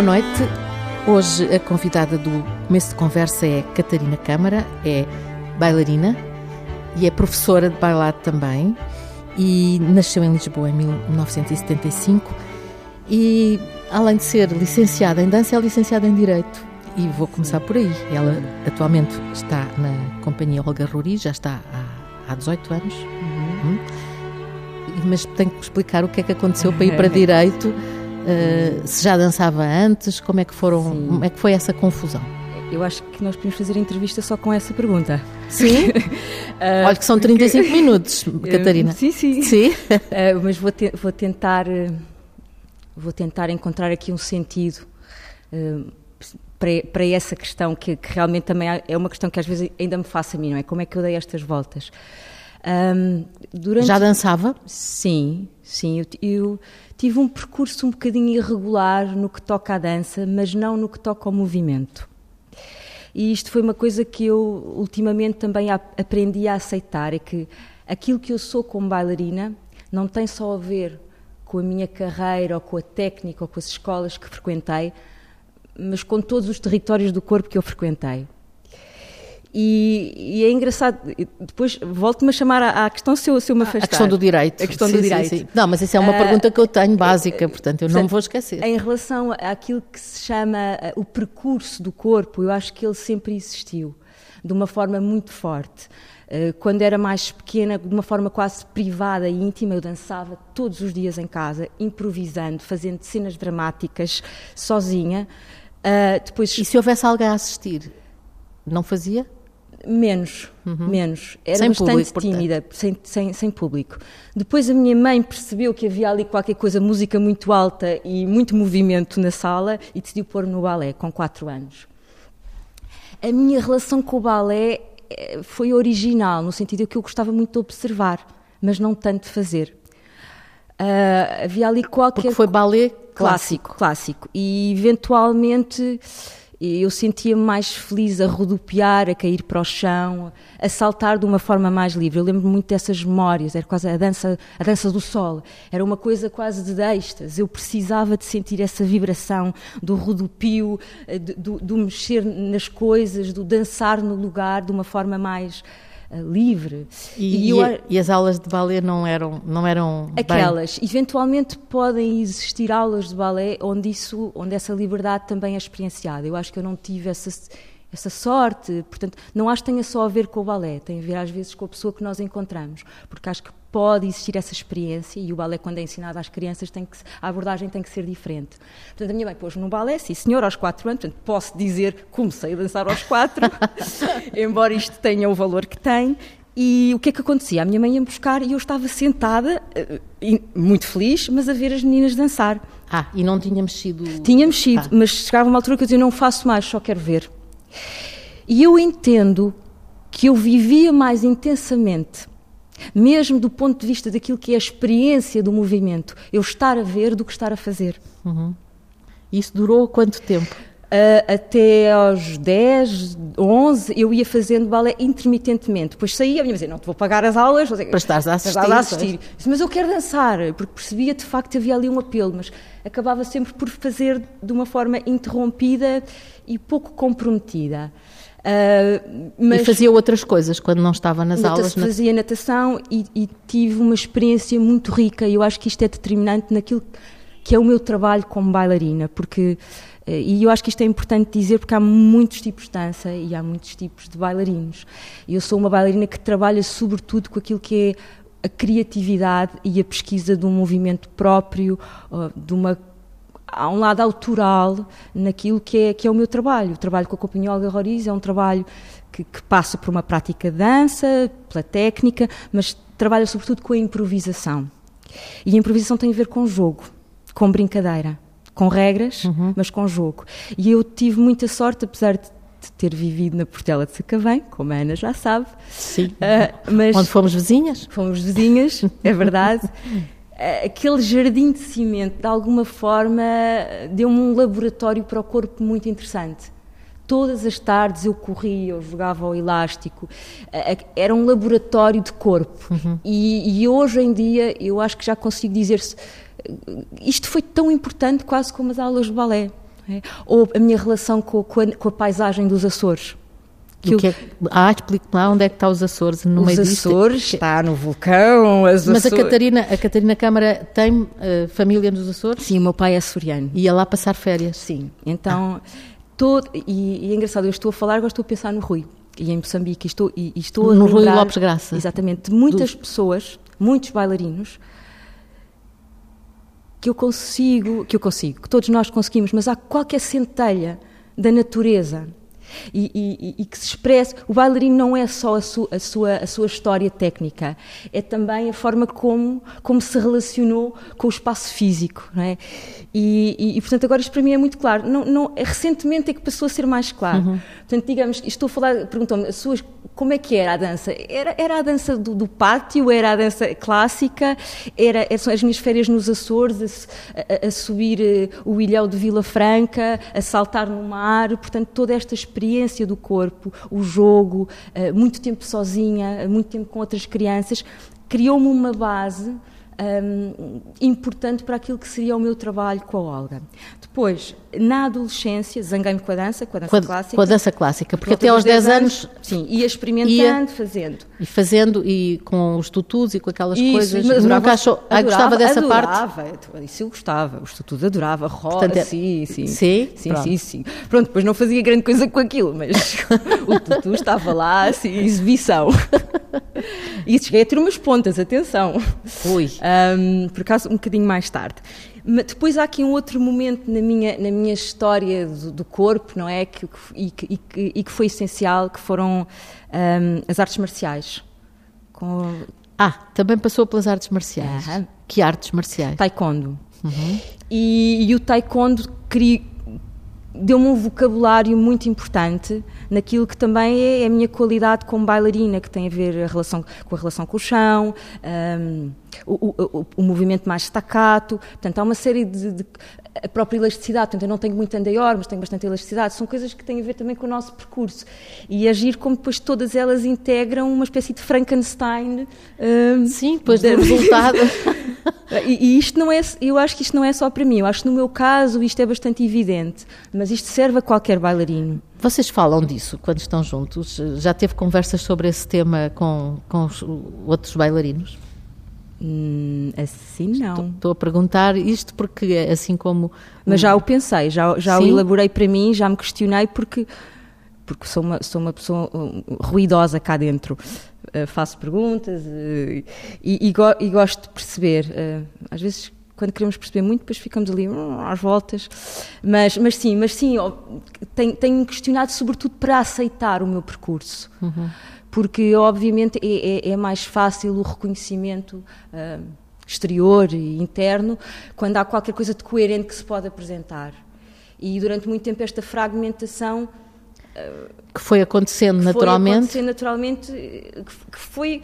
boa noite. Hoje a convidada do começo de conversa é Catarina Câmara, é bailarina e é professora de bailado também e nasceu em Lisboa em 1975 e além de ser licenciada em dança é licenciada em Direito e vou começar por aí. Ela atualmente está na companhia Olga Ruri, já está há, há 18 anos. Uhum. Mas tenho que explicar o que é que aconteceu para ir para Direito Uh, se já dançava antes, como é que foram, Sim. como é que foi essa confusão? Eu acho que nós podemos fazer a entrevista só com essa pergunta. Sim? uh, Olha que são 35 porque... minutos, Catarina. sim, sim. sim? Uh, mas vou, te vou, tentar vou tentar encontrar aqui um sentido para, para essa questão que, que, realmente também é uma questão que às vezes ainda me faço a mim, não é? Como é que eu dei estas voltas? Um, durante... Já dançava? Sim, sim. Eu, eu tive um percurso um bocadinho irregular no que toca à dança, mas não no que toca ao movimento. E isto foi uma coisa que eu ultimamente também aprendi a aceitar, é que aquilo que eu sou como bailarina não tem só a ver com a minha carreira ou com a técnica ou com as escolas que frequentei, mas com todos os territórios do corpo que eu frequentei. E, e, é engraçado, depois volto-me a chamar à, à questão se eu, se eu me afastar. A questão do direito. A questão sim, do direito. Sim. Não, mas isso é uma uh, pergunta que eu tenho básica, portanto eu portanto, não me vou esquecer. Em relação àquilo que se chama uh, o percurso do corpo, eu acho que ele sempre existiu, de uma forma muito forte. Uh, quando era mais pequena, de uma forma quase privada e íntima, eu dançava todos os dias em casa, improvisando, fazendo cenas dramáticas, sozinha. Uh, depois... E se houvesse alguém a assistir, não fazia? Menos, uhum. menos. Era sem bastante público, tímida, sem, sem, sem, público. Depois a minha mãe percebeu que havia ali qualquer coisa, música muito alta e muito movimento na sala e decidiu pôr no balé com 4 anos. A minha relação com o balé eh, foi original, no sentido que eu gostava muito de observar, mas não tanto de fazer. Uh, havia ali qualquer. Porque foi balé clássico. Clássico. E eventualmente eu sentia-me mais feliz a rodopiar, a cair para o chão, a saltar de uma forma mais livre. Eu lembro-me muito dessas memórias, era quase a dança, a dança do sol, era uma coisa quase de êxtase. Eu precisava de sentir essa vibração do rodopio, eh, do, do mexer nas coisas, do dançar no lugar de uma forma mais livre. E, e, eu, e, as aulas de balé não eram, não eram aquelas. Bem... Eventualmente podem existir aulas de balé onde isso, onde essa liberdade também é experienciada. Eu acho que eu não tive essa essa sorte, portanto, não acho que tenha só a ver com o balé, tem a ver às vezes com a pessoa que nós encontramos, porque acho que pode existir essa experiência e o balé, quando é ensinado às crianças, tem que, a abordagem tem que ser diferente. Portanto, a minha mãe pôs no balé, sim senhor, aos quatro anos, portanto, posso dizer comecei a dançar aos quatro, embora isto tenha o valor que tem. E o que é que acontecia? A minha mãe ia-me buscar e eu estava sentada, eh, muito feliz, mas a ver as meninas dançar. Ah, e não tinha mexido? Tinha mexido, ah. mas chegava uma altura que eu dizia, não faço mais, só quero ver. E eu entendo que eu vivia mais intensamente mesmo do ponto de vista daquilo que é a experiência do movimento, eu estar a ver do que estar a fazer. Uhum. Isso durou quanto tempo? Uh, até aos 10, 11, eu ia fazendo balé intermitentemente. Depois saía, a minha dizer, não te vou pagar as aulas. Para estares a assistir. A assistir. mas eu quero dançar, porque percebia de facto que havia ali um apelo, mas acabava sempre por fazer de uma forma interrompida e pouco comprometida. Uh, mas e fazia outras coisas quando não estava nas aulas? Fazia natação e, e, tive uma experiência muito rica e eu acho que isto é determinante naquilo que é o meu trabalho como bailarina, porque uh, e eu acho que isto é importante dizer porque há muitos tipos de dança e há muitos tipos de bailarinos. Eu sou uma bailarina que trabalha sobretudo com aquilo que é a criatividade e a pesquisa de um movimento próprio, de uma há um lado autoral naquilo que é, que é o meu trabalho. O trabalho com a Companhia Olga Roriz é um trabalho que, que, passa por uma prática de dança, pela técnica, mas trabalha sobretudo com a improvisação. E a improvisação tem a ver com jogo, com brincadeira, com regras, uhum. mas com jogo. E eu tive muita sorte, apesar de ter vivido na Portela de Sacavém, como a Ana já sabe. Sim. Uh, mas Onde fomos vizinhas? Fomos vizinhas, é verdade. Eh, aquele jardim de cimento, de alguma forma, deu-me um laboratório para o corpo muito interessante. Todas as tardes eu corria, eu jogava ao elástico, eh, era um laboratório de corpo. Uhum. E, e, hoje em dia eu acho que já consigo dizer-se. Isto foi tão importante quase como as aulas de balé. é? ou a minha relação com, com, a, com a paisagem dos Açores. Que que é, ah, explique lá onde é que está os Açores no os meio disto. Açores está no vulcão. Mas Açores... a Catarina, a Catarina Câmara tem uh, família nos Açores? Sim, o meu pai é açoriano. Ia lá passar férias? Sim. Então, ah. todo, e, e, é engraçado, eu estou a falar, agora estou a pensar no Rui. E em Moçambique, e estou, e, e estou no a lembrar, Rui Lopes Graça. Exatamente, de muitas Do... pessoas, muitos bailarinos, que eu consigo, que eu consigo, que todos nós conseguimos, mas há qualquer centelha da natureza e, e, e, que se expresse. O bailarino não é só a, su, a, sua, a sua história técnica, é também a forma como, como se relacionou com o espaço físico. Não é? E, e, portanto, agora isto para mim é muito claro. Não, não, recentemente é que passou a ser mais claro. Uhum. Portanto, digamos, estou a falar, perguntou-me, como é que era a dança? Era, era a dança do, do, pátio, era a dança clássica, era, eram as minhas férias nos Açores, a, a, a subir uh, o ilhéu de Vila Franca, a saltar no mar, portanto, toda esta experiência do corpo, o jogo, uh, muito tempo sozinha, muito tempo com outras crianças, criou-me uma base um, importante para aquilo que seria o meu trabalho com a Olga. Depois, na adolescência, zanguei-me com a dança, com a dança com a, clássica. Com a dança clássica, porque até aos 10 anos, anos. Sim, ia experimentando, ia, fazendo. E fazendo, e com os tutus e com aquelas isso, coisas. Mas adorava, achou, adorava, gostava dessa adorava, parte? Isso eu gostava, os tutus adorava, roda, Portanto, é, sim, sim. Sim? Sim, sim, sim. Pronto, depois não fazia grande coisa com aquilo, mas o tutu estava lá, assim, exibição. E cheguei a ter umas pontas, atenção. Ui. Um, por acaso, um bocadinho mais tarde. Mas depois há aqui um outro momento na minha, na minha história do, do corpo, não é? Que, e, que, e, que, foi essencial, que foram um, as artes marciais. Com... Ah, também passou pelas artes marciais. Uhum. Que artes marciais? Taekwondo. Uhum. E, e, o taekwondo deu-me um vocabulário muito importante naquilo que também é a minha qualidade como bailarina, que tem a ver a relação, com a relação com o chão, um, o, o, o, movimento mais staccato. Portanto, há uma série de, de, a própria elasticidade. Portanto, eu não tenho muito andaior, mas tenho bastante elasticidade. São coisas que têm a ver também com o nosso percurso. E agir como depois todas elas integram uma espécie de Frankenstein. Um, Sim, depois do resultado. e, e, isto não é, eu acho que isto não é só para mim. Eu acho que no meu caso isto é bastante evidente. Mas isto serve a qualquer bailarino. Vocês falam disso quando estão juntos? Já teve conversas sobre esse tema com, com os outros bailarinos? Hum, assim não. Estou a perguntar isto porque, assim como. Mas já o pensei, já, já o elaborei para mim, já me questionei porque, porque sou, uma, sou uma pessoa ruidosa cá dentro. Uh, faço perguntas uh, e, e, go, e, gosto de perceber. Uh, às vezes, quando queremos perceber muito, depois ficamos ali hum, às voltas. Mas, mas sim, mas sim, tenho, tenho questionado sobretudo para aceitar o meu percurso. Uhum porque obviamente é, é, é mais fácil o reconhecimento exterior e interno quando há qualquer coisa de coerente que se pode apresentar. E durante muito tempo esta fragmentação que foi acontecendo que naturalmente, foi acontecendo naturalmente, que foi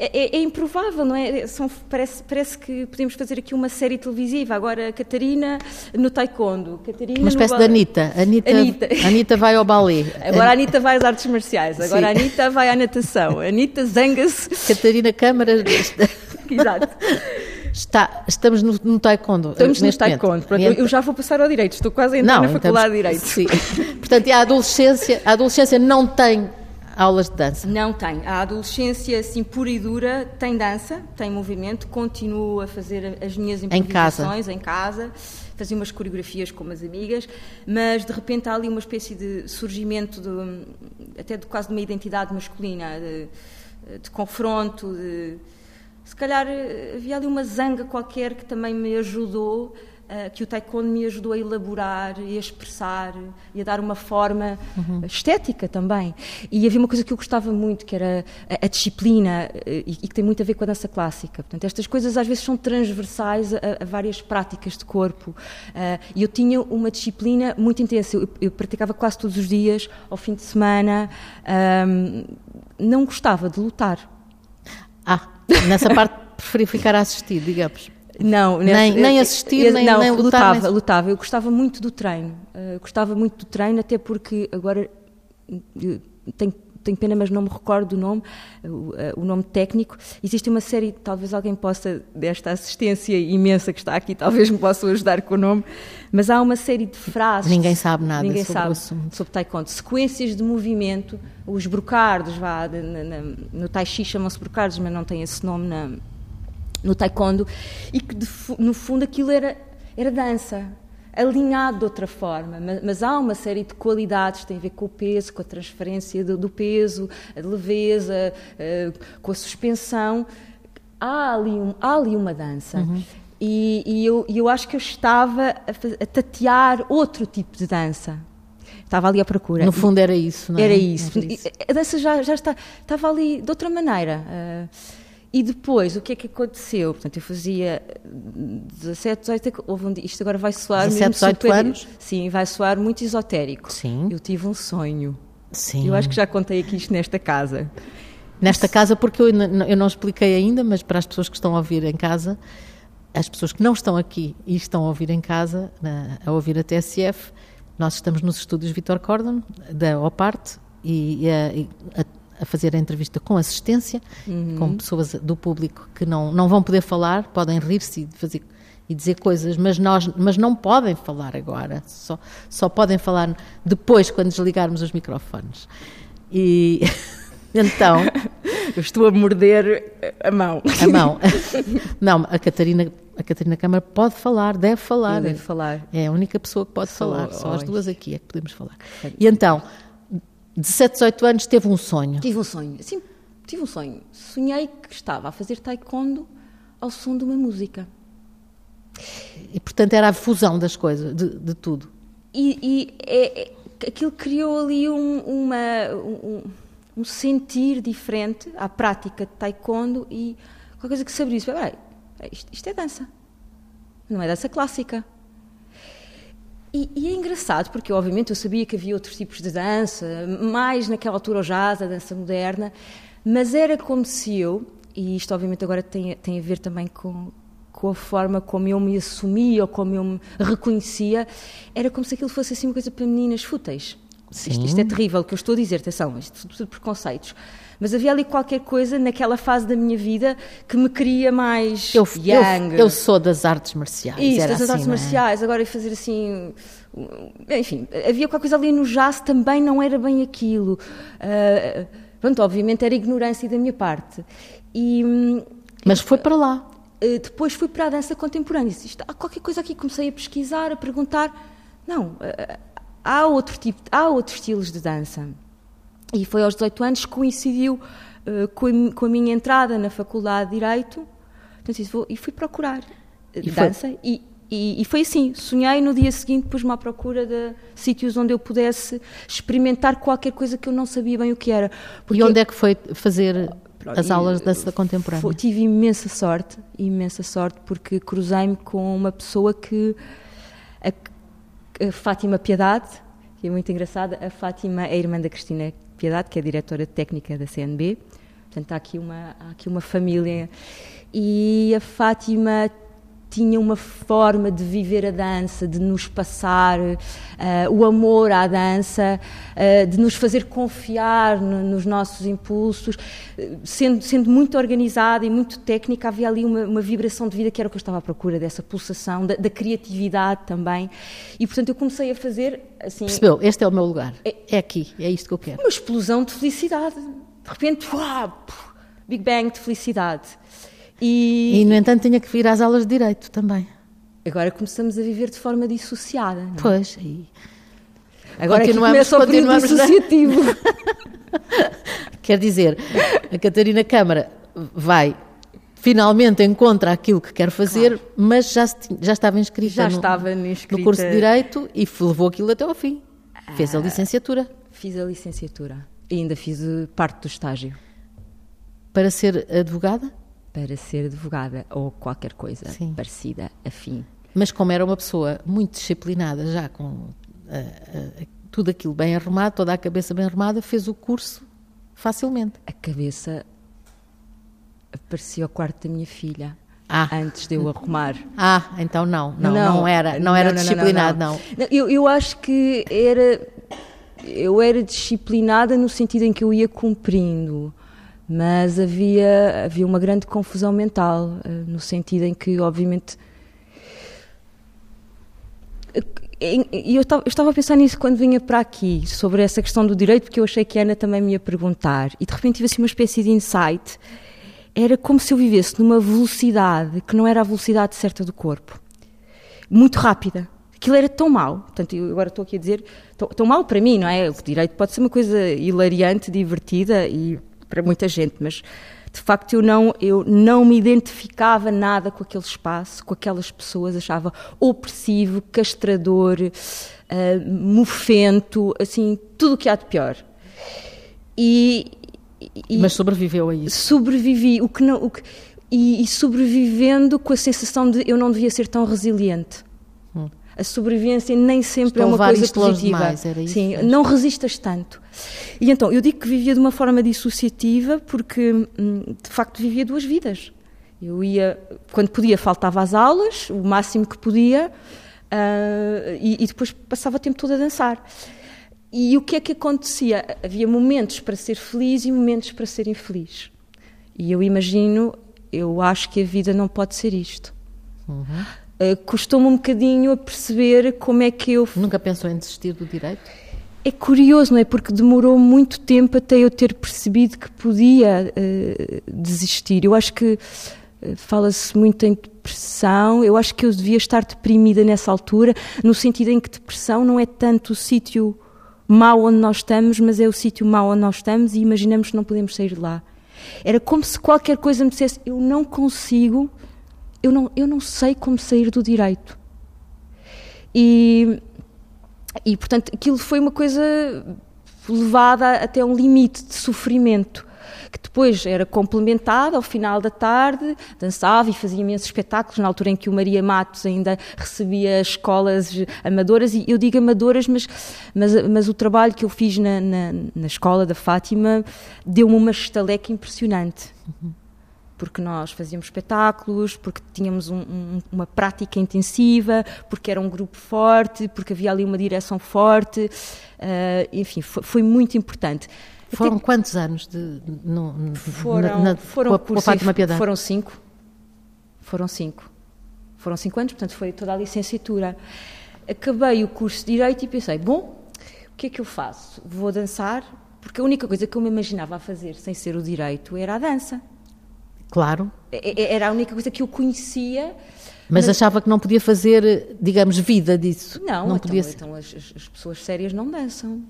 é, é, é, improvável, não é? São, parece, parece que podemos fazer aqui uma série televisiva. Agora, Catarina no taekwondo. Catarina uma espécie de Anitta. Anitta. Anitta. Anitta vai ao balé. Agora a Anitta vai às artes marciais. Agora Sim. a Anitta vai à natação. A Anitta zanga-se. Catarina Câmara. Exato. Está, estamos no, no taekwondo. Estamos no taekwondo. Pronto, eu, já vou passar ao direito. Estou quase a entrar não, na faculdade estamos, de direito. Sim. Portanto, a adolescência, a adolescência não tem aulas de dança? Não tem. A adolescência, assim, pura e dura, tem dança, tem movimento, continuo a fazer as minhas improvisações em casa, em casa fazia umas coreografias com umas amigas, mas de repente há ali uma espécie de surgimento, de, até de quase de uma identidade masculina, de, de confronto, de, se calhar havia ali uma zanga qualquer que também me ajudou uh, que o taekwondo me ajudou a elaborar e a expressar e a dar uma forma uhum. estética também. E havia uma coisa que eu gostava muito, que era a, a disciplina uh, e, e, que tem muito a ver com a dança clássica. Portanto, estas coisas às vezes são transversais a, a várias práticas de corpo. E eu tinha uma disciplina muito intensa. Eu, eu, praticava quase todos os dias, ao fim de semana. Um, não gostava de lutar. Ah, nessa parte preferi ficar a assistir, digamos. Não, nem, nem assistir, nem, não, nem lutar. Lutava, nem... lutava. Eu gostava muito do treino. Uh, gostava muito do treino, até porque agora tenho tenho pena, mas não me recordo do nome, o, o, nome técnico. Existe uma série, talvez alguém possa, desta assistência imensa que está aqui, talvez me possa ajudar com o nome, mas há uma série de frases. Ninguém sabe nada ninguém sobre sabe o assunto. sobre taekwondo. Sequências de movimento, os brocardos, vá, na, na, no tai chi chamam-se brocardos, mas não tem esse nome na, no taekwondo, e que de, no fundo aquilo era, era dança alinhado de outra forma, mas, mas, há uma série de qualidades que têm a ver com o peso, com a transferência do, do peso, a leveza, uh, com a suspensão. Há ali, um, há ali uma dança. Uhum. E, e eu, eu, acho que eu estava a, a, tatear outro tipo de dança. Estava ali à procura. No fundo era isso, não é? Era isso. Era isso. A dança já, já está, estava ali de outra maneira. Uh, e depois, o que é que aconteceu? Portanto, eu fazia 17, 18, houve um dia, isto agora vai soar 17, 18 super, anos? Sim, vai soar muito esotérico. Sim. Eu tive um sonho. Sim. Eu acho que já contei aqui isto nesta casa. Nesta casa, porque eu, eu não expliquei ainda, mas para as pessoas que estão a ouvir em casa, as pessoas que não estão aqui e estão a ouvir em casa, a ouvir a TSF, nós estamos nos estúdios Vitor Cordon, da OPART, e a, a a fazer a entrevista com assistência, uhum. com pessoas do público que não, não vão poder falar, podem rir-se e fazer e dizer coisas, mas nós mas não podem falar agora, só só podem falar depois quando desligarmos os microfones. E então, eu estou a morder a mão. A mão. Não, a Catarina a Catarina Câmara pode falar, deve falar. Deve falar. É a única pessoa que pode falar, só as duas aqui é que podemos falar. E então, 17, 18 anos, teve um sonho. Tive um sonho, sim, tive um sonho. Sonhei que estava a fazer taekwondo ao som de uma música. E, portanto, era a fusão das coisas, de, de tudo. E, e é, é, aquilo criou ali um, uma, um, um, sentir diferente à prática de taekwondo e qualquer coisa que se abrisse. Isto, isto é dança. Não é dança clássica. E, e, é engraçado, porque obviamente eu sabia que havia outros tipos de dança, mais naquela altura o jazz, a dança moderna, mas era como se eu, e isto obviamente agora tem, tem a ver também com, com a forma como eu me assumia ou como eu me reconhecia, era como se aquilo fosse assim uma coisa para meninas fúteis. Isto, isto, é terrível o que eu estou a dizer, atenção, isto tudo preconceitos. Mas havia ali qualquer coisa naquela fase da minha vida que me queria mais eu. Eu, eu sou das artes marciais. Isso, das assim, artes é? marciais. Agora fazer assim. Enfim, havia qualquer coisa ali no jazz também não era bem aquilo. Uh, pronto, obviamente era ignorância da minha parte. E, Mas foi para lá. Uh, depois fui para a dança contemporânea. Disse, há qualquer coisa aqui. Comecei a pesquisar, a perguntar. Não, uh, há outro tipo, há outros estilos de dança. E foi aos 18 anos que coincidiu uh, com, a, com, a, minha entrada na Faculdade de Direito. Então, vou, e fui procurar e dança. E, e, e, foi assim: sonhei no dia seguinte, pus-me à procura de sítios onde eu pudesse experimentar qualquer coisa que eu não sabia bem o que era. Porque e onde é que foi fazer as aulas de dança contemporânea? Foi, tive imensa sorte, imensa sorte, porque cruzei-me com uma pessoa que. A, a Fátima Piedade, que é muito engraçada. A Fátima é a irmã da Cristina Piedade, que é diretora técnica da CNB. Portanto, há aqui uma, há aqui uma família. E a Fátima tinha uma forma de viver a dança, de nos passar uh, o amor à dança, uh, de nos fazer confiar no, nos nossos impulsos. Sendo, sendo muito organizada e muito técnica, havia ali uma, uma, vibração de vida que era o que eu estava à procura, dessa pulsação, da, da criatividade também. E, portanto, eu comecei a fazer assim. Percebeu? Este é o meu lugar. É, é aqui, é isto que eu quero. Uma explosão de felicidade. De repente, uau, Big Bang de felicidade. E, e, no entanto, tinha que vir às aulas de Direito também. Agora começamos a viver de forma dissociada. Não? É? Pois, e... Agora continuamos, começa o período dissociativo. Quer dizer, a Catarina Câmara vai finalmente encontra aquilo que quer fazer, claro. mas já, já estava inscrita, já no, estava inscrita... no curso de Direito e levou aquilo até ao fim. Fez a ah, licenciatura. Fiz a licenciatura e ainda fiz parte do estágio. Para ser advogada? Para ser advogada ou qualquer coisa Sim. parecida, afim. Mas como era uma pessoa muito disciplinada, já com uh, uh, tudo aquilo bem arrumado, toda a cabeça bem arrumada, fez o curso facilmente. A cabeça aparecia ao quarto da minha filha. Ah. Antes de eu arrumar. Ah, então não, não, não, não era, não era não, disciplinado, não. não. Eu, eu acho que era eu era disciplinada no sentido em que eu ia cumprindo, mas havia, havia uma grande confusão mental, eh, no sentido em que, obviamente. E eu estava a pensar nisso quando vinha para aqui, sobre essa questão do direito, porque eu achei que a Ana também me ia perguntar. E de repente tive assim uma espécie de insight. Era como se eu vivesse numa velocidade que não era a velocidade certa do corpo. Muito rápida. Aquilo era tão mau. Portanto, eu agora estou aqui a dizer, tão, tão mau para mim, não é? O direito pode ser uma coisa hilariante, divertida e para muita gente, mas de facto eu não, eu não me identificava nada com aquele espaço, com aquelas pessoas, achava opressivo, castrador, uh, mofento, assim, tudo o que há de pior. E, e, Mas sobreviveu a isso? Sobrevivi, o que não, o que, e, e, sobrevivendo com a sensação de eu não devia ser tão resiliente. A sobrevivência nem sempre Estou é uma coisa positiva. Demais, era isso, Sim, não resistas tanto. E então, eu digo que vivia de uma forma dissociativa porque, hum, de facto, vivia duas vidas. Eu ia, quando podia, faltava às aulas, o máximo que podia, uh, e, e, depois passava o tempo todo a dançar. E o que é que acontecia? Havia momentos para ser feliz e momentos para ser infeliz. E eu imagino, eu acho que a vida não pode ser isto. Uhum. Uh, Custou-me um bocadinho a perceber como é que eu. Nunca pensou em desistir do direito? É curioso, não é? Porque demorou muito tempo até eu ter percebido que podia uh, desistir. Eu acho que uh, fala-se muito em depressão. Eu acho que eu devia estar deprimida nessa altura, no sentido em que depressão não é tanto o sítio mau onde nós estamos, mas é o sítio mau onde nós estamos e imaginamos que não podemos sair de lá. Era como se qualquer coisa me dissesse: eu não consigo, eu não, eu não sei como sair do direito. E e, portanto, aquilo foi uma coisa levada até um limite de sofrimento, que depois era complementada ao final da tarde, dançava e fazia imensos espetáculos, na altura em que o Maria Matos ainda recebia escolas amadoras, e eu digo amadoras, mas, mas, mas o trabalho que eu fiz na, na, na escola da Fátima deu-me uma estaleca impressionante. Uhum porque nós fazíamos espetáculos, porque tínhamos um, um, uma prática intensiva, porque era um grupo forte, porque havia ali uma direção forte, uh, enfim, foi, foi, muito importante. Foram Até, quantos anos de, no, foram, na, foram, com a, Fátima Piedade? Foram cinco. Foram cinco. Foram cinco anos, portanto foi toda a licenciatura. Acabei o curso de Direito e pensei, bom, o que é que eu faço? Vou dançar, porque a única coisa que eu me imaginava a fazer sem ser o direito era a dança. Claro. É, é, era a única coisa que eu conhecia. Mas, mas, achava que não podia fazer, digamos, vida disso. Não, não então, podia ser. então as, as, pessoas sérias não dançam.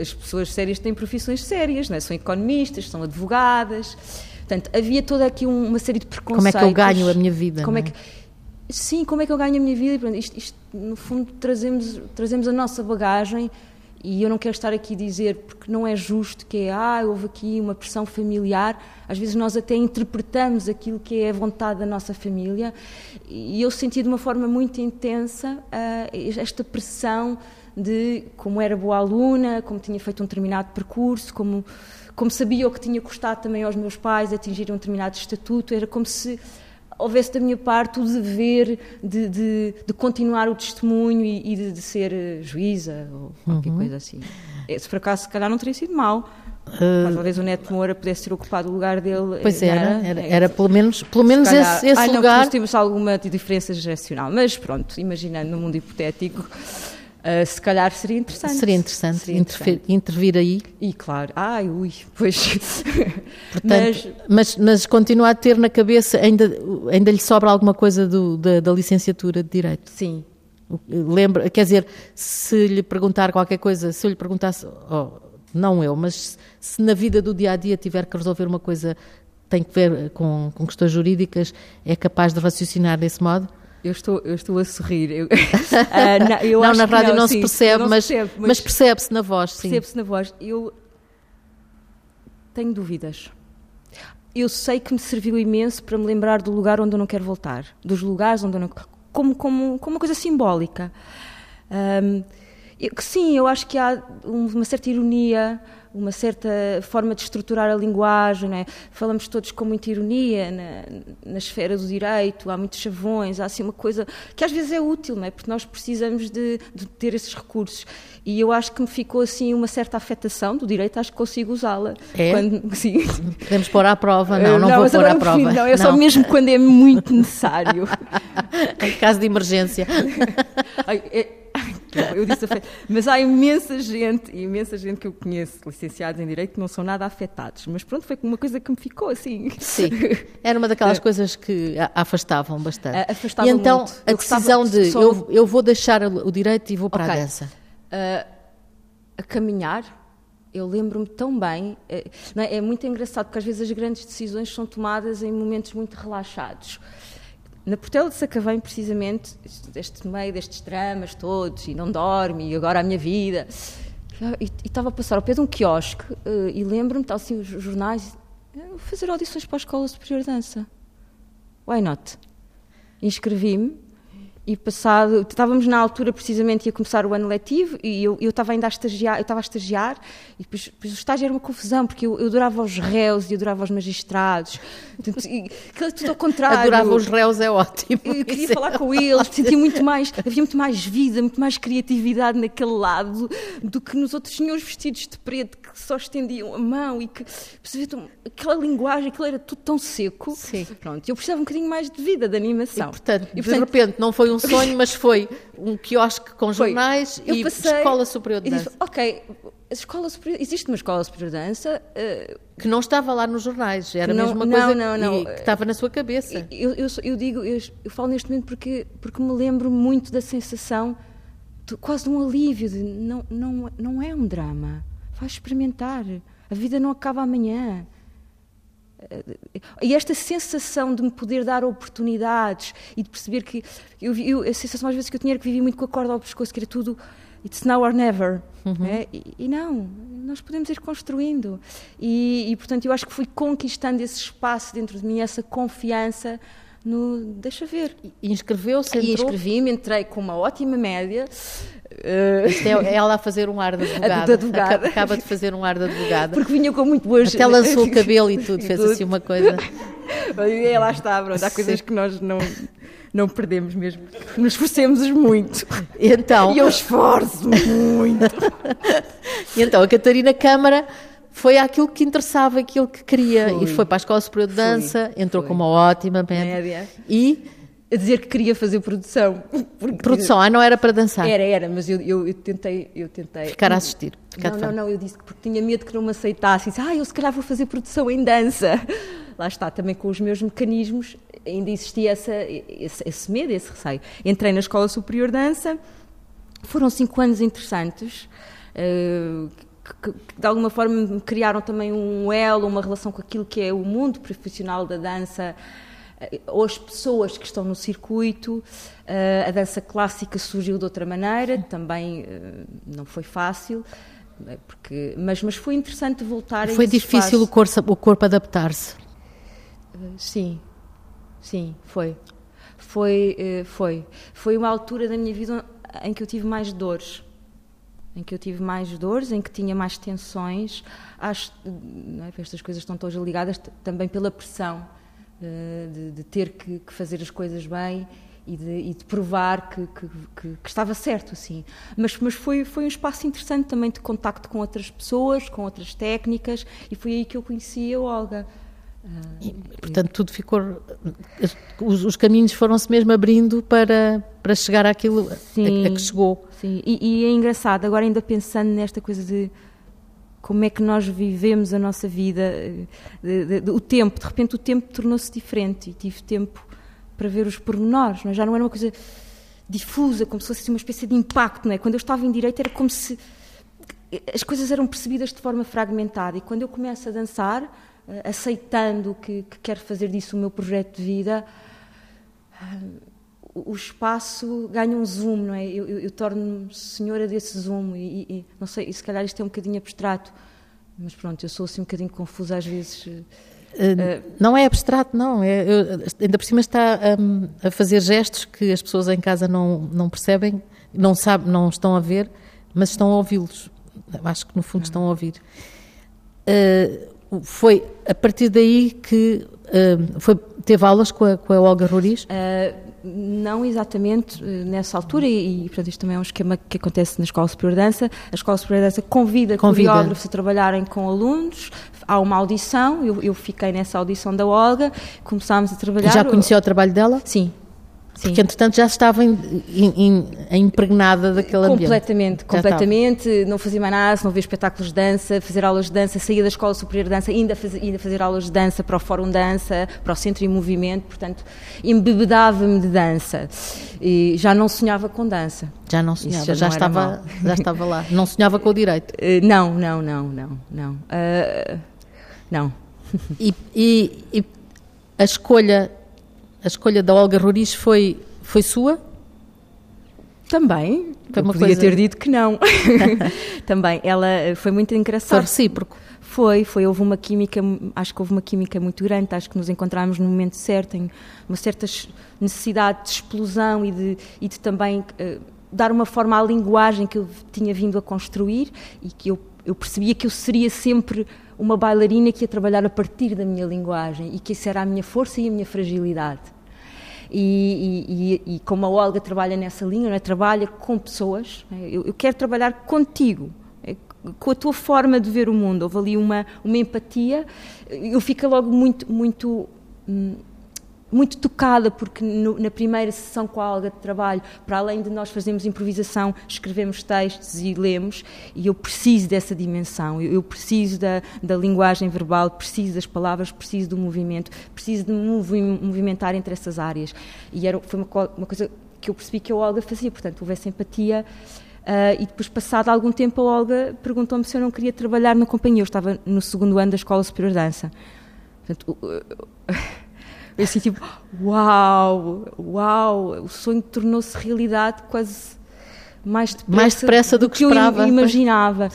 As pessoas sérias têm profissões sérias, não é? são economistas, são advogadas. Portanto, havia toda aqui uma série de preconceitos. Como é que eu ganho a minha vida? Como é? é que, sim, como é que eu ganho a minha vida? Isto, isto, no fundo, trazemos, trazemos a nossa bagagem e eu não quero estar aqui a dizer, porque não é justo que é, ah, houve aqui uma pressão familiar. Às vezes nós até interpretamos aquilo que é a vontade da nossa família. E eu senti de uma forma muito intensa uh, esta pressão de como era boa aluna, como tinha feito um determinado percurso, como, como sabia o que tinha custado também aos meus pais atingir um determinado estatuto. Era como se houvesse da minha parte o dever de, de, de continuar o testemunho e, e de, de, ser eh, juíza ou qualquer uhum. coisa assim. Se por acaso, se calhar, não teria sido mal. Uh, talvez o Neto Moura pudesse ter ocupado o lugar dele. Pois era, era, era, era pelo menos, pelo menos calhar, esse, esse ai, lugar. Nós temos alguma diferença geracional, mas pronto, imaginando no mundo hipotético, Uh, se calhar seria interessante. Seria interessante, seria intervir, interessante. intervir, aí. E claro, ai, ui, pois. Portanto, mas, mas, mas, continua a ter na cabeça, ainda, ainda lhe sobra alguma coisa do, da, da licenciatura de Direito? Sim. Lembra, quer dizer, se lhe perguntar qualquer coisa, se eu lhe perguntasse, oh, não eu, mas se na vida do dia a dia tiver que resolver uma coisa tem que ver com, com questões jurídicas, é capaz de raciocinar desse modo? Eu estou, eu estou a sorrir. Eu, uh, não, eu não na rádio não, não, se percebe, não mas, percebe, mas, mas percebe-se na voz, sim. Percebe-se na voz. Eu tenho dúvidas. Eu sei que me serviu imenso para me lembrar do lugar onde eu não quero voltar, dos lugares onde eu não como como como uma coisa simbólica. Um, eu, sim, eu acho que há uma certa ironia uma certa forma de estruturar a linguagem, é? falamos todos com muita ironia na, na esfera do direito, há muitos chavões, há assim uma coisa que às vezes é útil, é? porque nós precisamos de, de ter esses recursos. E eu acho que me ficou assim uma certa afetação do direito, acho que consigo usá-la. É? Quando, sim. Podemos pôr à prova? Não, não, não vou pôr à prova. Fim, não, é só mesmo quando é muito necessário. em caso de emergência. Eu disse mas há imensa gente, imensa gente que eu conheço, licenciados em Direito, que não são nada afetados. Mas pronto, foi uma coisa que me ficou assim. Sim, era uma daquelas coisas que afastavam bastante. Afastavam e então muito. a decisão de só... eu, eu vou deixar o direito e vou para okay. a dança. Uh, a caminhar, eu lembro-me tão bem, é, é, é, muito engraçado porque às vezes as grandes decisões são tomadas em momentos muito relaxados. Na Portela de Sacavém, precisamente, este meio destes dramas todos, e não dorme, e agora a minha vida. E, estava a passar ao pé de um quiosque, uh, e lembro-me, tal assim, os jornais, fazer audições para a Escola Superior de Dança. Why not? Inscrevi-me, e passado, estávamos na altura precisamente ia começar o ano letivo e eu, eu estava ainda a estagiar, eu estava a estagiar e depois, depois o estágio era uma confusão porque eu, eu adorava os réus e adorava os magistrados, e, tudo ao contrário. Adorava os réus é ótimo. Eu queria falar com eles, sentia muito mais, havia muito mais vida, muito mais criatividade naquele lado do que nos outros senhores vestidos de preto que só estendiam a mão e que aquela linguagem, aquilo era tudo tão seco. Sim. Pronto, eu precisava um bocadinho mais de vida, de animação. E, portanto, e, portanto de repente não foi um sonho, mas foi um quiosque com jornais e passei, Escola Superior de Dança. Disse, ok, escola superior, existe uma Escola Superior de Dança... Uh, que não estava lá nos jornais, era não, mesmo uma coisa não, não, que estava na sua cabeça. Eu, eu, eu digo, eu, eu, falo neste momento porque, porque me lembro muito da sensação, de, quase de um alívio, de não, não, não é um drama, vais experimentar, a vida não acaba amanhã. E esta sensação de me poder dar oportunidades e de perceber que. Eu, eu, a sensação às vezes que eu tinha era que vivia muito com a corda ao pescoço, que era tudo. It's now or never. Uhum. É? E, e, não, nós podemos ir construindo. E, e, portanto, eu acho que fui conquistando esse espaço dentro de mim, essa confiança no. Deixa ver. E inscreveu-se? E inscrevi-me, entrei com uma ótima média. Uh... Isto é ela a fazer um ar de advogada. de advogada. Acaba de fazer um ar de advogada. Porque vinha com muito boas... Até lançou o cabelo e tudo, fez assim uma coisa... E lá está, pronto. Há coisas que nós não, não perdemos mesmo. Nos esforcemos muito. Então... E eu esforço muito. e então, a Catarina Câmara foi aquilo que interessava, aquilo que queria. E foi para a Escola Superior de Dança, entrou Fui. com uma ótima média. E a dizer que queria fazer produção. Produção, ah, não era para dançar? Era, era, mas eu, eu, eu tentei, eu tentei. Ficar a assistir. Ficar não, não, não, eu disse que porque tinha medo que não me aceitasse. Disse, ah, eu se calhar vou fazer produção em dança. Lá está, também com os meus mecanismos, ainda existia essa, esse, esse medo, esse receio. Entrei na Escola Superior de Dança, foram cinco anos interessantes. Uh, que, que, de alguma forma me criaram também um elo, uma relação com aquilo que é o mundo profissional da dança, eh, ou as pessoas que estão no circuito. Uh, a dança clássica surgiu de outra maneira, também uh, não foi fácil, porque, mas, mas foi interessante voltar foi a Foi difícil o corpo, o corpo adaptar-se? Sim, sim, foi. Foi, foi. Foi uma altura da minha vida em que eu tive mais dores em que eu tive mais dores, em que tinha mais tensões. Acho, é? estas coisas estão todas ligadas também pela pressão eh, de, de ter que, que, fazer as coisas bem e de, e de provar que, que, que, estava certo, assim. Mas, mas foi, foi um espaço interessante também de contacto com outras pessoas, com outras técnicas, e foi aí que eu conheci a Olga. E, portanto, tudo ficou. Os, os caminhos foram-se mesmo abrindo para, para chegar àquilo sim, a, a que chegou. Sim, e, e, é engraçado, agora ainda pensando nesta coisa de como é que nós vivemos a nossa vida, de, de, de, o tempo, de repente o tempo tornou-se diferente e tive tempo para ver os pormenores, não é? já não era uma coisa difusa, como se fosse uma espécie de impacto, não é? Quando eu estava em direito era como se as coisas eram percebidas de forma fragmentada e quando eu começo a dançar, eh, aceitando que, que quero fazer disso o meu projeto de vida, o espaço ganha um zoom, não é? Eu, eu, eu torno-me senhora desse zoom e, e, não sei, e se calhar isto é um bocadinho abstrato, mas pronto, eu sou assim um bocadinho confusa às vezes. Uh, não é abstrato, não. É, eu, ainda por cima está um, a fazer gestos que as pessoas em casa não, não percebem, não, sabe, não estão a ver, mas estão a ouvi-los. Acho que no fundo estão a ouvir. Uh, foi a partir daí que uh, foi, teve aulas com a, com a Olga Roriz? Não exatamente nessa altura, e, e portanto isto também é um esquema que acontece na Escola Superior de Dança. A Escola Superior de Dança convida, convida. coreógrafos a trabalharem com alunos, há uma audição, eu, eu, fiquei nessa audição da Olga, começámos a trabalhar. Já conhecia o trabalho dela? Sim, Sim. Porque, entretanto, já estava in, in, in, impregnada daquele ambiente. Completamente, completamente. Não fazia mais nada, não via espetáculos de dança, fazer aulas de dança, saía da Escola Superior de Dança, ainda, faz, ainda fazer aulas de dança para o Fórum Dança, para o Centro em Movimento, portanto, embebedava-me de dança. E já não sonhava com dança. Já não sonhava, já, já não estava, já estava lá. Não sonhava com o direito? Uh, não, não, não, não, não. Uh, não. E, e, e a escolha a escolha da Olga Roriz foi, foi sua? Também. Foi uma podia coisa... ter dito que não. Também. Ela eh, foi muito engraçada. Foi recíproco. Foi, foi. Houve uma química, acho que houve uma química muito grande, acho que nos encontramos no momento certo, em uma certa necessidade de explosão e de, e de também uh, dar uma forma à linguagem que eu tinha vindo a construir e que eu, eu percebia que eu seria sempre uma bailarina que ia trabalhar a partir da minha linguagem e que isso era a minha força e a minha fragilidade. E, e, e, como a Olga trabalha nessa linha, é? trabalha com pessoas, é? eu, eu, quero trabalhar contigo, é? com a tua forma de ver o mundo. Houve ali uma, uma empatia, eu fico logo muito, muito. Hum, muito tocada, porque no, na primeira sessão com a Alga de trabalho, para além de nós fazermos improvisação, escrevemos textos e lemos, e eu preciso dessa dimensão, eu, eu preciso da, da linguagem verbal, preciso das palavras, preciso do movimento, preciso de me movimentar entre essas áreas. E era, foi uma, uma coisa que eu percebi que a Olga fazia, portanto, houve essa empatia. Uh, e depois, passado algum tempo, a Olga perguntou-me se eu não queria trabalhar na companhia. Eu estava no segundo ano da Escola Superior de Dança. Portanto, Eu assim, tipo, uau, uau, o sonho tornou-se realidade quase mais depressa, mais depressa do, do que, que esperava, eu imaginava.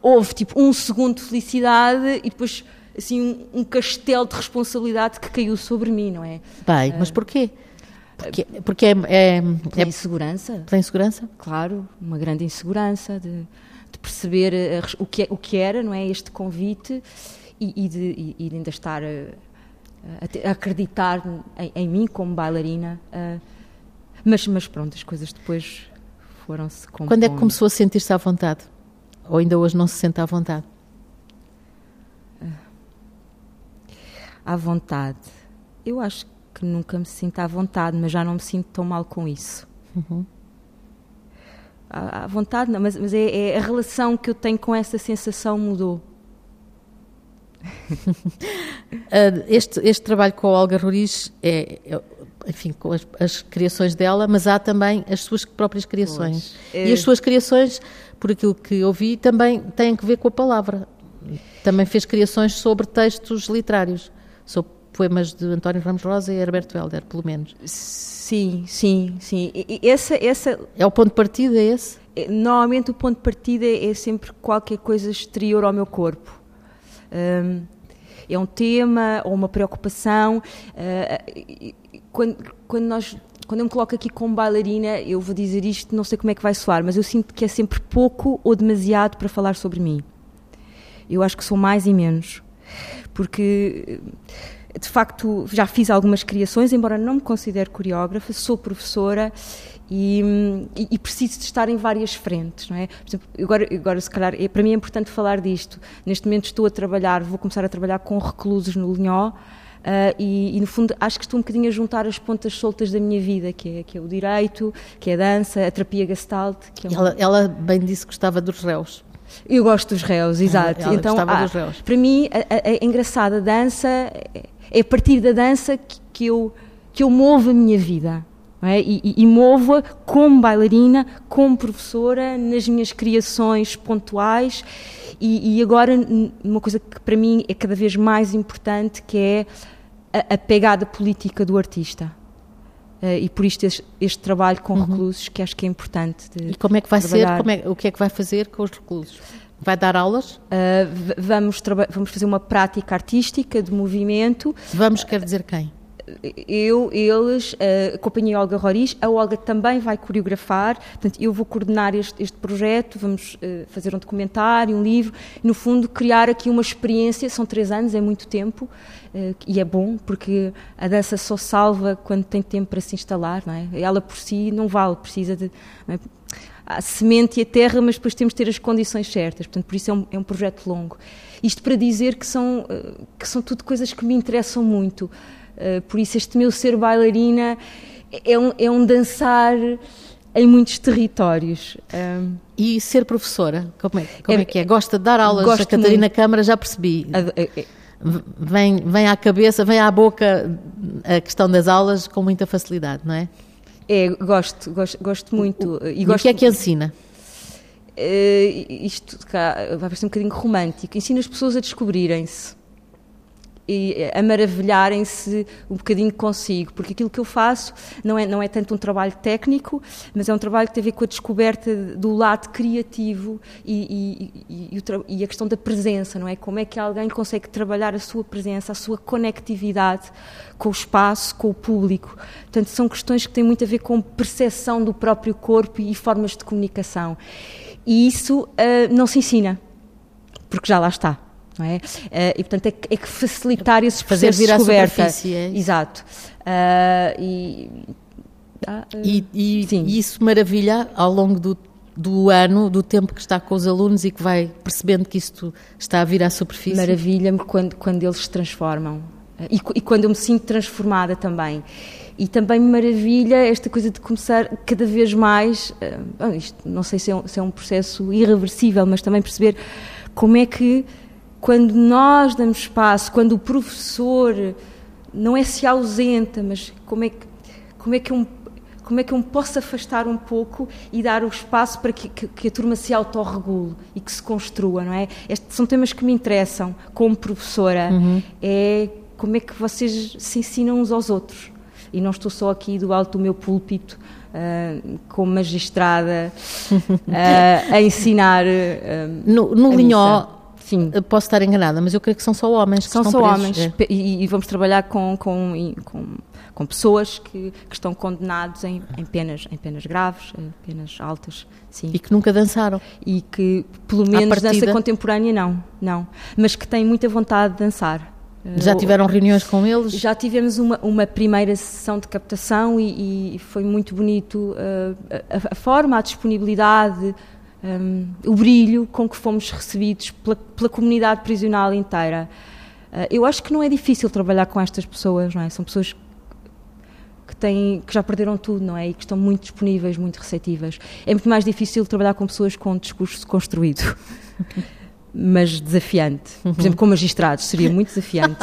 Houve tipo um segundo de felicidade e depois assim um, um, castelo de responsabilidade que caiu sobre mim, não é? Bem, mas porquê? Porque, porque é, é, é insegurança. Pela insegurança? Claro, uma grande insegurança de, de perceber a, o, que, é, o que era, não é? Este convite e, e, de, e, e ainda estar. A, a, acreditar em, em, mim como bailarina. Uh, mas, mas pronto, as coisas depois foram-se compondo. Quando é que começou a sentir-se à vontade? Ou ainda hoje não se sente à vontade? Uh, à vontade. Eu acho que nunca me sinto à vontade, mas já não me sinto tão mal com isso. Uhum. À, à vontade, não, mas, mas é, é a relação que eu tenho com essa sensação mudou. Ah, este, este trabalho com a Olga Roriz é, é enfim, com as, as, criações dela, mas há também as suas próprias criações. É... E as suas criações, por aquilo que ouvi, também têm que ver com a palavra. Também fez criações sobre textos literários, sobre poemas de António Ramos Rosa e Herberto Helder, pelo menos. Sim, sim, sim. E essa, essa... É o ponto de partida, é esse? É, normalmente o ponto de partida é sempre qualquer coisa exterior ao meu corpo. Um, é um tema ou uma preocupação. Uh, quando, quando, nós, quando eu me coloco aqui como bailarina, eu vou dizer isto, não sei como é que vai soar, mas eu sinto que é sempre pouco ou demasiado para falar sobre mim. Eu acho que sou mais e menos. Porque de facto já fiz algumas criações, embora não me considere coreógrafa, sou professora e, e, preciso de estar em várias frentes, não é? Por exemplo, agora, agora se calhar, é, para mim é importante falar disto. Neste momento estou a trabalhar, vou começar a trabalhar com reclusos no Linhó, uh, e, e, no fundo acho que estou um bocadinho a juntar as pontas soltas da minha vida, que é, que é o direito, que é a dança, a terapia gestalt. Que é ela, ela bem disse que gostava dos réus. Eu gosto dos réus, exato. Ela então, ah, dos réus. para mim, a, a, a engraçada dança é a partir da dança que, que eu que eu movo a minha vida é? e, e, e movo-a como bailarina, como professora, nas minhas criações pontuais e, e, agora uma coisa que para mim é cada vez mais importante que é a, a pegada política do artista. Uh, e por isto este, este trabalho com uhum. reclusos que acho que é importante. e como é que vai trabalhar. ser? É, o que é que vai fazer com os reclusos? Vai dar aulas? Uh, vamos, vamos fazer uma prática artística de movimento. Vamos quer dizer quem? Eu, eles, a Olga Roriz, a Olga também vai coreografar, portanto, eu vou coordenar este, este projeto, vamos uh, fazer um documentário, um livro, no fundo, criar aqui uma experiência, são três anos, é muito tempo, uh, e é bom, porque a dança só salva quando tem tempo para se instalar, não é? Ela por si não vale, precisa de... É? a semente e a terra, mas depois temos de ter as condições certas, portanto, por isso é um, é um projeto longo. Isto para dizer que são, que são tudo coisas que me interessam muito. Eh, por isso, este meu ser bailarina é um, é um dançar em muitos territórios. Um, e ser professora, como é, como é, é que é? Gosta de dar aulas a Catarina muito. Câmara, já percebi. É, é. Vem, vem à cabeça, vem à boca a questão das aulas com muita facilidade, não é? É, gosto, gosto, gosto muito. O, e, gosto, o que é que ensina? Uh, isto cá, vai parecer um bocadinho romântico. Ensina as pessoas a descobrirem-se e a maravilharem-se um bocadinho consigo, porque aquilo que eu faço não é, não é tanto um trabalho técnico, mas é um trabalho que tem a ver com a descoberta do lado criativo e, e, e, e, a questão da presença, não é? Como é que alguém consegue trabalhar a sua presença, a sua conectividade com o espaço, com o público. Portanto, são questões que têm muito a ver com percepção do próprio corpo e formas de comunicação. E isso uh, não se ensina, porque já lá está. Não é? Uh, e portanto é que, é que facilitar esses Fazer vir de descoberta. É Exato. Uh, e, uh, e, e, e, isso maravilha ao longo do, do ano, do tempo que está com os alunos e que vai percebendo que isto está a vir à superfície. Maravilha-me quando, quando eles se transformam. E, e quando eu me sinto transformada também. E também me maravilha esta coisa de começar cada vez mais, isto não sei se é, um, se é um processo irreversível, mas também perceber como é que quando nós damos espaço, quando o professor não é se ausenta, mas como é que, como é que um como é que eu me posso afastar um pouco e dar o espaço para que, que, que a turma se autorregule e que se construa, não é? Estes são temas que me interessam como professora. Uhum. É como é que vocês se ensinam uns aos outros. E não estou só aqui do alto do meu púlpito uh, como magistrada uh, a ensinar. Uh, no no Linhó Sim. Eh, posso estar enganada, mas eu creio que são só homens. são só presos. homens. É. E, e, vamos trabalhar com, com, com, com pessoas que, que, estão condenados em, em, penas, em penas graves, em penas altas. Sim. E que nunca dançaram. E que, pelo menos, dança contemporânea, não. não. Mas que têm muita vontade de dançar. Já tiveram reuniões com eles? Já tivemos uma, uma primeira sessão de captação e, e foi muito bonito uh, a, a, forma, a disponibilidade, um, o brilho com que fomos recebidos pela, pela comunidade prisional inteira. Uh, eu acho que não é difícil trabalhar com estas pessoas, não é? São pessoas que, têm, que já perderam tudo, não é? E que estão muito disponíveis, muito receptivas. É muito mais difícil trabalhar com pessoas com um discurso construído. mas desafiante. Por exemplo, com magistrados, seria muito desafiante.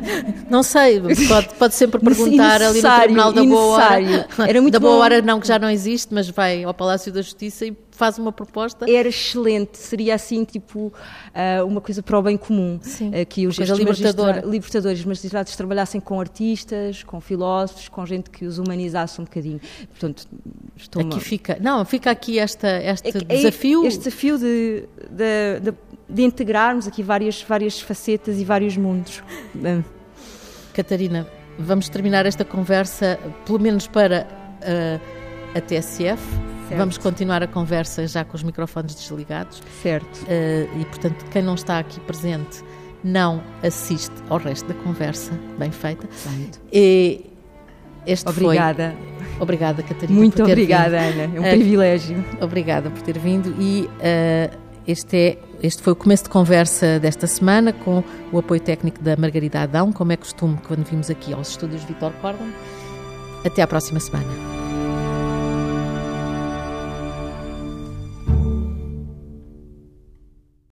Não sei, pode, pode sempre perguntar ali no Tribunal da Boa Hora. Era muito da Boa. Hora não, que já não existe, mas vai ao Palácio da Justiça e faz uma proposta. Era excelente, seria assim, tipo, uh, uma coisa para o bem comum. Sim, uh, que os libertador. libertadores, magistrados trabalhassem com artistas, com filósofos, com gente que os humanizasse um bocadinho. Portanto, estou Aqui fica, não, fica aqui esta, este é, desafio. É este desafio de, de, de de integrarmos aqui várias, várias facetas e vários mundos. Catarina, vamos terminar esta conversa, pelo menos para uh, a TSF. Certo. Vamos continuar a conversa já com os microfones desligados. Certo. Uh, e, portanto, quem não está aqui presente não assiste ao resto da conversa. Bem feita. Certo. E este obrigada. Foi... Obrigada, Catarina. Muito obrigada, vindo. Ana. É um uh, privilégio. Obrigada por ter vindo e este, é, este foi o começo de conversa desta semana com o apoio técnico da Margarida Adão, como é costume quando vimos aqui aos estúdios Vitor Cordon. Até à próxima semana.